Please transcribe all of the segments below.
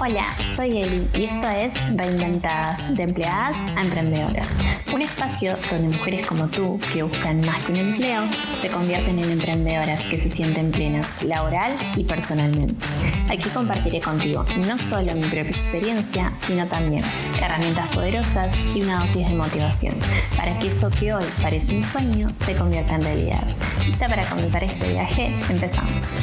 Hola, soy Eli y esto es Reinventadas, de empleadas a emprendedoras. Un espacio donde mujeres como tú, que buscan más que un empleo, se convierten en emprendedoras que se sienten plenas laboral y personalmente. Aquí compartiré contigo no solo mi propia experiencia, sino también herramientas poderosas y una dosis de motivación para que eso que hoy parece un sueño se convierta en realidad. ¿Lista para comenzar este viaje? Empezamos.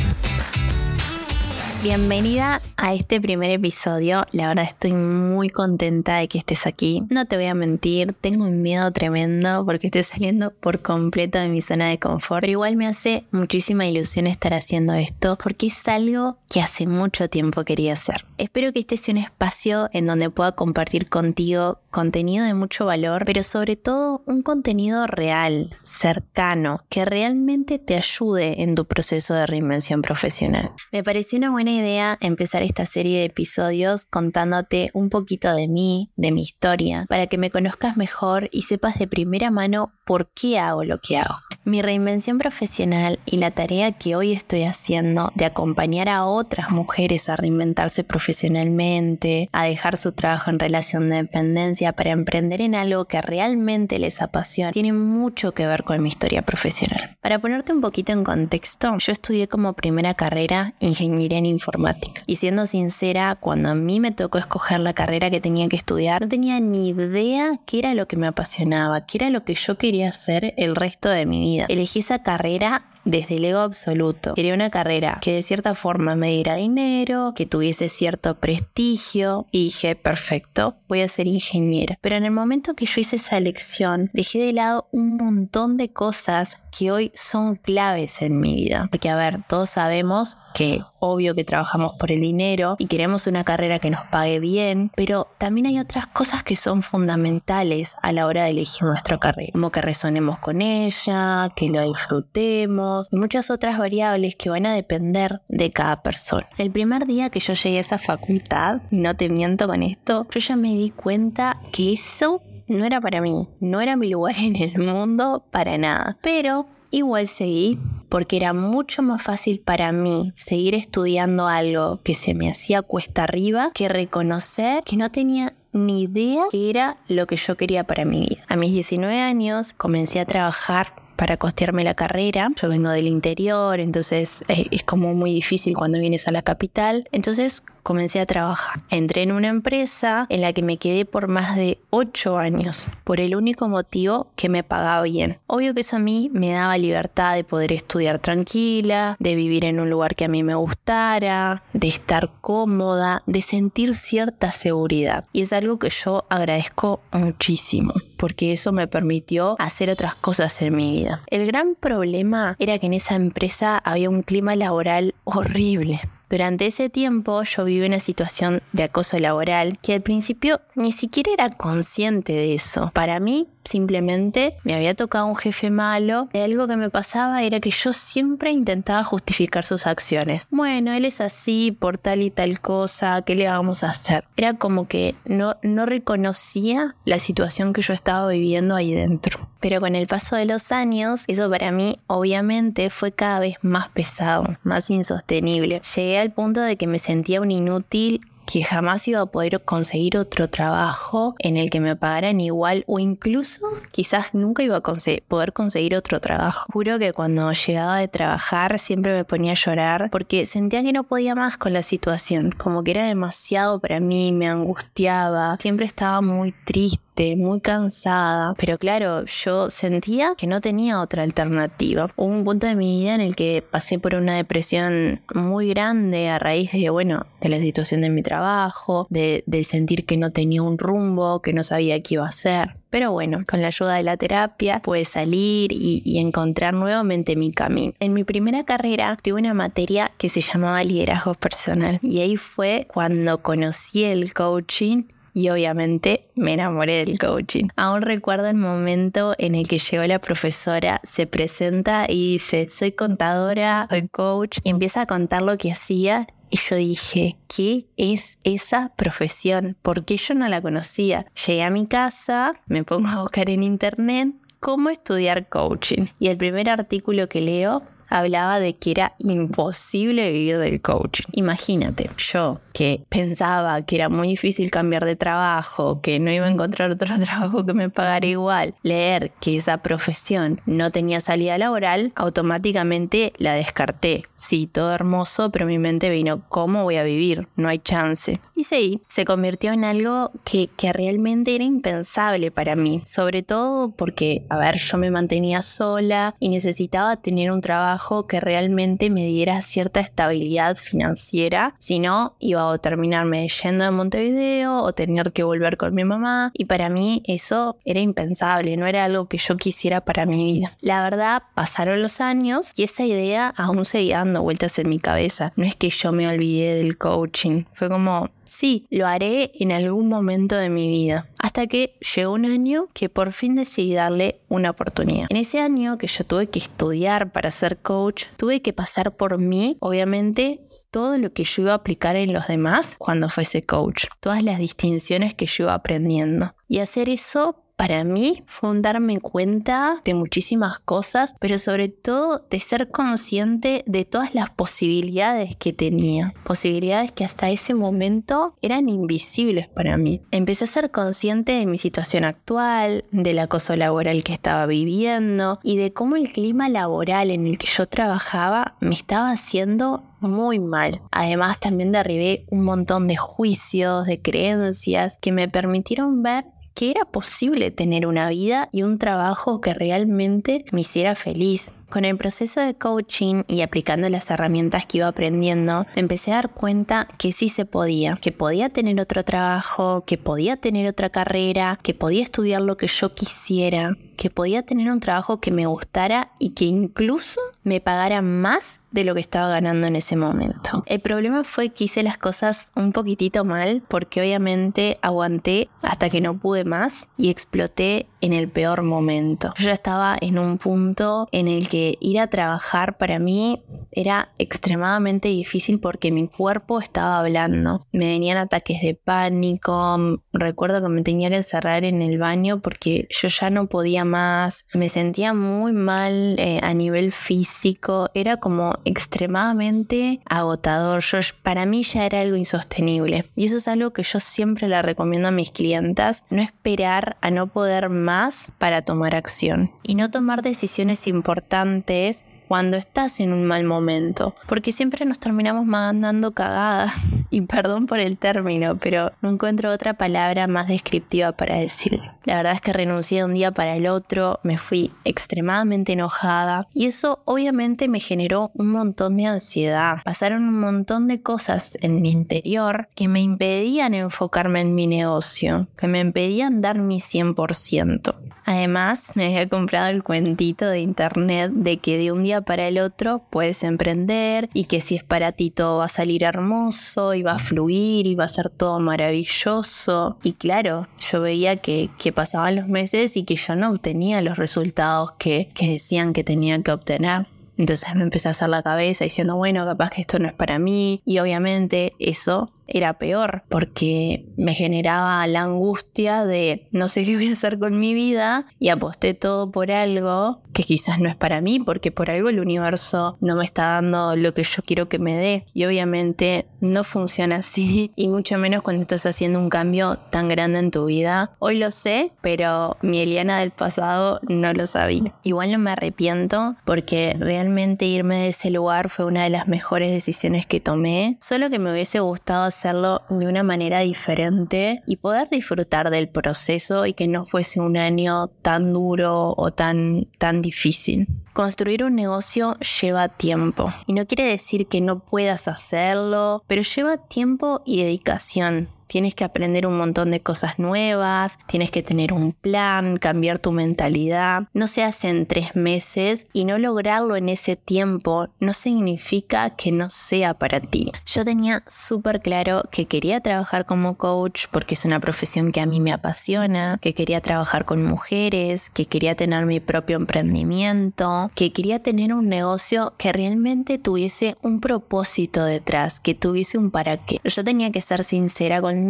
Bienvenida a este primer episodio. La verdad estoy muy contenta de que estés aquí. No te voy a mentir, tengo un miedo tremendo porque estoy saliendo por completo de mi zona de confort, pero igual me hace muchísima ilusión estar haciendo esto porque es algo que hace mucho tiempo quería hacer. Espero que este sea un espacio en donde pueda compartir contigo contenido de mucho valor, pero sobre todo un contenido real, cercano, que realmente te ayude en tu proceso de reinvención profesional. Me pareció una buena idea empezar esta serie de episodios contándote un poquito de mí, de mi historia, para que me conozcas mejor y sepas de primera mano por qué hago lo que hago. Mi reinvención profesional y la tarea que hoy estoy haciendo de acompañar a otras mujeres a reinventarse profesionalmente, a dejar su trabajo en relación de dependencia para emprender en algo que realmente les apasiona, tiene mucho que ver con mi historia profesional. Para ponerte un poquito en contexto, yo estudié como primera carrera ingeniería en informática. Y siendo sincera, cuando a mí me tocó escoger la carrera que tenía que estudiar, no tenía ni idea qué era lo que me apasionaba, qué era lo que yo quería hacer el resto de mi vida. Elegí esa carrera desde el ego absoluto. Quería una carrera que de cierta forma me diera dinero, que tuviese cierto prestigio y dije, perfecto, voy a ser ingeniera. Pero en el momento que yo hice esa elección, dejé de lado un montón de cosas que hoy son claves en mi vida. Porque a ver, todos sabemos que obvio que trabajamos por el dinero y queremos una carrera que nos pague bien, pero también hay otras cosas que son fundamentales a la hora de elegir nuestra carrera, como que resonemos con ella, que lo disfrutemos y muchas otras variables que van a depender de cada persona. El primer día que yo llegué a esa facultad, y no te miento con esto, yo ya me di cuenta que eso no era para mí, no era mi lugar en el mundo para nada. Pero igual seguí porque era mucho más fácil para mí seguir estudiando algo que se me hacía cuesta arriba que reconocer que no tenía ni idea que era lo que yo quería para mi vida. A mis 19 años comencé a trabajar para costearme la carrera. Yo vengo del interior, entonces es, es como muy difícil cuando vienes a la capital. Entonces comencé a trabajar. Entré en una empresa en la que me quedé por más de 8 años, por el único motivo que me pagaba bien. Obvio que eso a mí me daba libertad de poder estudiar tranquila, de vivir en un lugar que a mí me gustara, de estar cómoda, de sentir cierta seguridad. Y es algo que yo agradezco muchísimo, porque eso me permitió hacer otras cosas en mi vida. El gran problema era que en esa empresa había un clima laboral horrible durante ese tiempo yo viví una situación de acoso laboral que al principio ni siquiera era consciente de eso. Para mí simplemente me había tocado un jefe malo y algo que me pasaba era que yo siempre intentaba justificar sus acciones. Bueno, él es así por tal y tal cosa, ¿qué le vamos a hacer? Era como que no, no reconocía la situación que yo estaba viviendo ahí dentro. Pero con el paso de los años, eso para mí obviamente fue cada vez más pesado, más insostenible. Llegué al punto de que me sentía un inútil que jamás iba a poder conseguir otro trabajo en el que me pagaran igual o incluso quizás nunca iba a poder conseguir otro trabajo. Juro que cuando llegaba de trabajar siempre me ponía a llorar porque sentía que no podía más con la situación, como que era demasiado para mí, me angustiaba, siempre estaba muy triste muy cansada, pero claro, yo sentía que no tenía otra alternativa. Hubo un punto de mi vida en el que pasé por una depresión muy grande a raíz de, bueno, de la situación de mi trabajo, de, sentir que no tenía un rumbo, que no sabía qué iba a hacer. Pero bueno, con la ayuda de la terapia pude salir y, y, encontrar nuevamente mi camino. En mi primera carrera tuve una materia que se llamaba liderazgo personal y ahí fue cuando conocí el coaching y obviamente me enamoré del coaching. Aún recuerdo el momento en el que llegó la profesora, se presenta y dice, soy contadora, soy coach, y empieza a contar lo que hacía. Y yo dije, ¿qué es esa profesión? Porque yo no la conocía. Llegué a mi casa, me pongo a buscar en internet cómo estudiar coaching. Y el primer artículo que leo hablaba de que era imposible vivir del coaching. Imagínate, yo que pensaba que era muy difícil cambiar de trabajo, que no iba a encontrar otro trabajo que me pagara igual, leer que esa profesión no tenía salida laboral, automáticamente la descarté. Sí, todo hermoso, pero mi mente vino, ¿cómo voy a vivir? No hay chance. Y sí, se convirtió en algo que, que realmente era impensable para mí, sobre todo porque, a ver, yo me mantenía sola y necesitaba tener un trabajo que realmente me diera cierta estabilidad financiera, si no, iba o terminarme yendo de Montevideo o tener que volver con mi mamá y para mí eso era impensable, no era algo que yo quisiera para mi vida. La verdad, pasaron los años y esa idea aún seguía dando vueltas en mi cabeza. No es que yo me olvidé del coaching, fue como, sí, lo haré en algún momento de mi vida. Hasta que llegó un año que por fin decidí darle una oportunidad. En ese año que yo tuve que estudiar para ser coach, tuve que pasar por mí, obviamente, todo lo que yo iba a aplicar en los demás cuando fuese coach, todas las distinciones que yo iba aprendiendo. Y hacer eso para mí fue darme cuenta de muchísimas cosas, pero sobre todo de ser consciente de todas las posibilidades que tenía. Posibilidades que hasta ese momento eran invisibles para mí. Empecé a ser consciente de mi situación actual, del acoso laboral que estaba viviendo y de cómo el clima laboral en el que yo trabajaba me estaba haciendo muy mal. Además también derribé un montón de juicios, de creencias que me permitieron ver que era posible tener una vida y un trabajo que realmente me hiciera feliz. Con el proceso de coaching y aplicando las herramientas que iba aprendiendo, empecé a dar cuenta que sí se podía, que podía tener otro trabajo, que podía tener otra carrera, que podía estudiar lo que yo quisiera, que podía tener un trabajo que me gustara y que incluso me pagara más de lo que estaba ganando en ese momento. El problema fue que hice las cosas un poquitito mal porque obviamente aguanté hasta que no pude más y exploté en el peor momento. Yo estaba en un punto en el que ir a trabajar para mí era extremadamente difícil porque mi cuerpo estaba hablando. Me venían ataques de pánico, recuerdo que me tenía que encerrar en el baño porque yo ya no podía más, me sentía muy mal eh, a nivel físico, era como extremadamente agotador. Para mí ya era algo insostenible y eso es algo que yo siempre le recomiendo a mis clientas, no esperar a no poder más para tomar acción y no tomar decisiones importantes cuando estás en un mal momento, porque siempre nos terminamos mandando cagadas, y perdón por el término, pero no encuentro otra palabra más descriptiva para decirlo. La verdad es que renuncié de un día para el otro, me fui extremadamente enojada y eso obviamente me generó un montón de ansiedad. Pasaron un montón de cosas en mi interior que me impedían enfocarme en mi negocio, que me impedían dar mi 100%. Además, me había comprado el cuentito de internet de que de un día para el otro puedes emprender y que si es para ti todo va a salir hermoso y va a fluir y va a ser todo maravilloso. Y claro, yo veía que, pasaban los meses y que yo no obtenía los resultados que, que decían que tenía que obtener. Entonces me empecé a hacer la cabeza diciendo, bueno, capaz que esto no es para mí. Y obviamente eso era peor porque me generaba la angustia de no sé qué voy a hacer con mi vida y aposté todo por algo que quizás no es para mí porque por algo el universo no me está dando lo que yo quiero que me dé y obviamente no funciona así y mucho menos cuando estás haciendo un cambio tan grande en tu vida. Hoy lo sé, pero mi Eliana del pasado no lo sabía. Igual no me arrepiento porque realmente irme de ese lugar fue una de las mejores decisiones que tomé, solo que me hubiese gustado hacerlo de una manera diferente y poder disfrutar del proceso y que no fuese un año tan duro o tan, tan difícil. Construir un negocio lleva tiempo y no quiere decir que no puedas hacerlo, pero lleva tiempo y dedicación. Tienes que aprender un montón de cosas nuevas, tienes que tener un plan, cambiar tu mentalidad. No se hace en tres meses y no lograrlo en ese tiempo no significa que no sea para ti. Yo tenía súper claro que quería trabajar como coach porque es una profesión que a mí me apasiona, que quería trabajar con mujeres, que quería tener mi propio emprendimiento, que quería tener un negocio que realmente tuviese un propósito detrás, que tuviese un para qué. Yo tenía que ser sincera con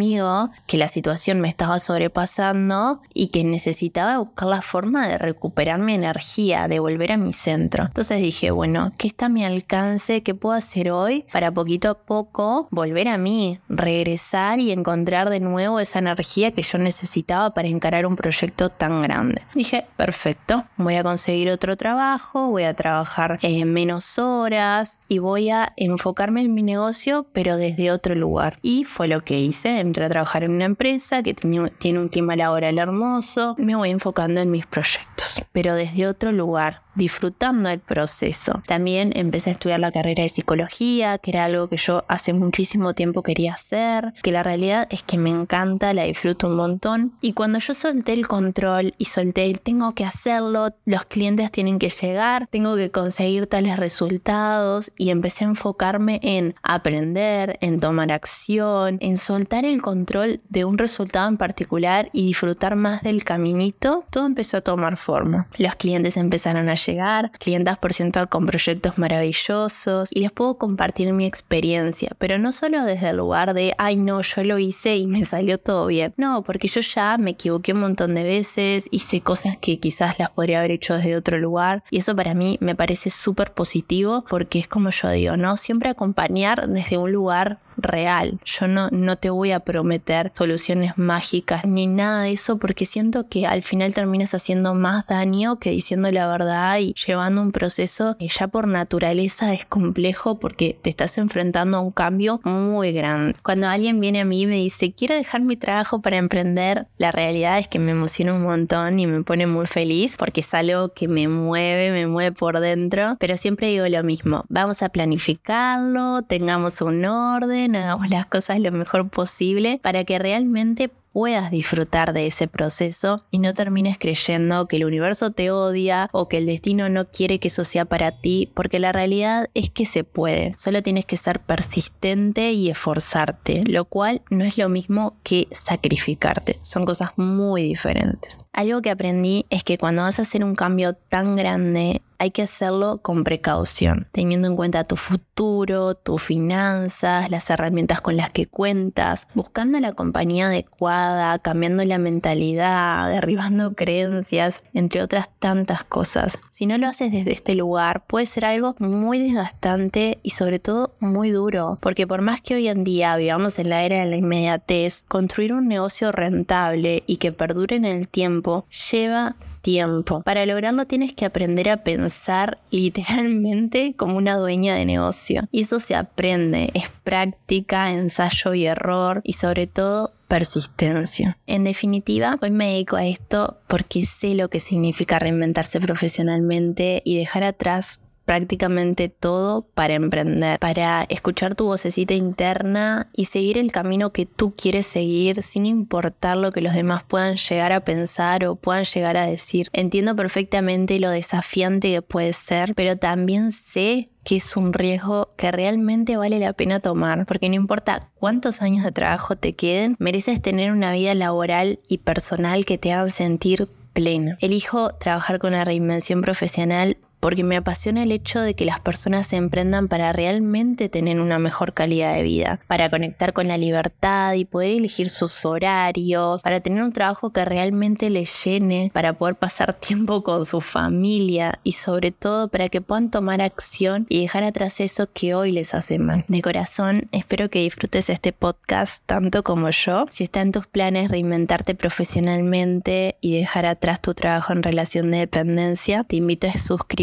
que la situación me estaba sobrepasando y que necesitaba buscar la forma de recuperar mi energía, de volver a mi centro. Entonces dije, bueno, ¿qué está a mi alcance? ¿Qué puedo hacer hoy para poquito a poco volver a mí, regresar y encontrar de nuevo esa energía que yo necesitaba para encarar un proyecto tan grande? Dije, perfecto, voy a conseguir otro trabajo, voy a trabajar eh, menos horas y voy a enfocarme en mi negocio, pero desde otro lugar. Y fue lo que hice, entré a trabajar en una empresa que tiene un clima laboral hermoso, me voy enfocando en mis proyectos, pero desde otro lugar disfrutando el proceso. También empecé a estudiar la carrera de psicología, que era algo que yo hace muchísimo tiempo quería hacer, que la realidad es que me encanta, la disfruto un montón. Y cuando yo solté el control y solté el tengo que hacerlo, los clientes tienen que llegar, tengo que conseguir tales resultados y empecé a enfocarme en aprender, en tomar acción, en soltar el control de un resultado en particular y disfrutar más del caminito, todo empezó a tomar forma. Los clientes empezaron a llegar, clientas por ciento con proyectos maravillosos y les puedo compartir mi experiencia, pero no solo desde el lugar de, ay no, yo lo hice y me salió todo bien. No, porque yo ya me equivoqué un montón de veces, hice cosas que quizás las podría haber hecho desde otro lugar y eso para mí me parece súper positivo porque es como yo digo, ¿no? Siempre acompañar desde un lugar real. Yo no, no te voy a prometer soluciones mágicas ni nada de eso porque siento que al final terminas haciendo más daño que diciendo la verdad y llevando un proceso que ya por naturaleza es complejo porque te estás enfrentando a un cambio muy grande. Cuando alguien viene a mí y me dice quiero dejar mi trabajo para emprender, la realidad es que me emociona un montón y me pone muy feliz porque es algo que me mueve, me mueve por dentro, pero siempre digo lo mismo, vamos a planificarlo, tengamos un orden, hagamos las cosas lo mejor posible para que realmente puedas disfrutar de ese proceso y no termines creyendo que el universo te odia o que el destino no quiere que eso sea para ti, porque la realidad es que se puede. Solo tienes que ser persistente y esforzarte, lo cual no es lo mismo que sacrificarte. Son cosas muy diferentes. Algo que aprendí es que cuando vas a hacer un cambio tan grande, hay que hacerlo con precaución, teniendo en cuenta tu futuro, tus finanzas, las herramientas con las que cuentas, buscando la compañía adecuada, cambiando la mentalidad, derribando creencias, entre otras tantas cosas. Si no lo haces desde este lugar, puede ser algo muy desgastante y sobre todo muy duro, porque por más que hoy en día vivamos en la era de la inmediatez, construir un negocio rentable y que perdure en el tiempo lleva tiempo. Para lograrlo tienes que aprender a pensar literalmente como una dueña de negocio. Y eso se aprende, es práctica, ensayo y error y sobre todo persistencia. En definitiva, hoy me dedico a esto porque sé lo que significa reinventarse profesionalmente y dejar atrás prácticamente todo para emprender, para escuchar tu vocecita interna y seguir el camino que tú quieres seguir sin importar lo que los demás puedan llegar a pensar o puedan llegar a decir. Entiendo perfectamente lo desafiante que puede ser, pero también sé que es un riesgo que realmente vale la pena tomar, porque no importa cuántos años de trabajo te queden, mereces tener una vida laboral y personal que te hagan sentir pleno. Elijo trabajar con la reinvención profesional porque me apasiona el hecho de que las personas se emprendan para realmente tener una mejor calidad de vida, para conectar con la libertad y poder elegir sus horarios, para tener un trabajo que realmente les llene, para poder pasar tiempo con su familia y sobre todo para que puedan tomar acción y dejar atrás eso que hoy les hace mal. De corazón, espero que disfrutes este podcast tanto como yo. Si está en tus planes reinventarte profesionalmente y dejar atrás tu trabajo en relación de dependencia, te invito a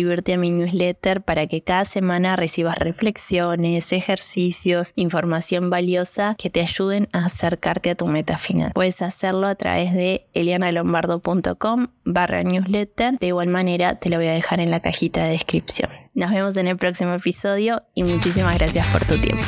suscribirte a mi newsletter para que cada semana recibas reflexiones, ejercicios, información valiosa que te ayuden a acercarte a tu meta final. Puedes hacerlo a través de elianalombardo.com barra newsletter. De igual manera te lo voy a dejar en la cajita de descripción. Nos vemos en el próximo episodio y muchísimas gracias por tu tiempo.